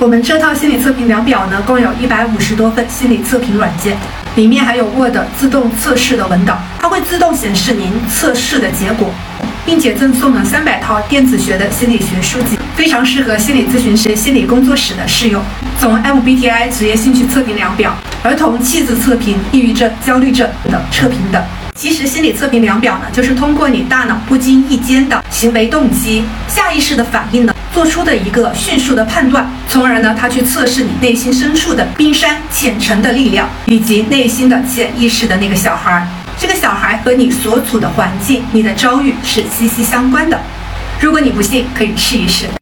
我们这套心理测评量表呢，共有一百五十多份心理测评软件，里面还有 Word 自动测试的文档，它会自动显示您测试的结果，并且赠送了三百套电子学的心理学书籍，非常适合心理咨询师、心理工作室的适用。从 MBTI 职业兴趣测评量表、儿童气质测评、抑郁症、焦虑症等测评等。其实心理测评量表呢，就是通过你大脑不经意间的行为动机、下意识的反应呢，做出的一个迅速的判断，从而呢，它去测试你内心深处的冰山浅层的力量，以及内心的潜意识的那个小孩。这个小孩和你所处的环境、你的遭遇是息息相关的。如果你不信，可以试一试。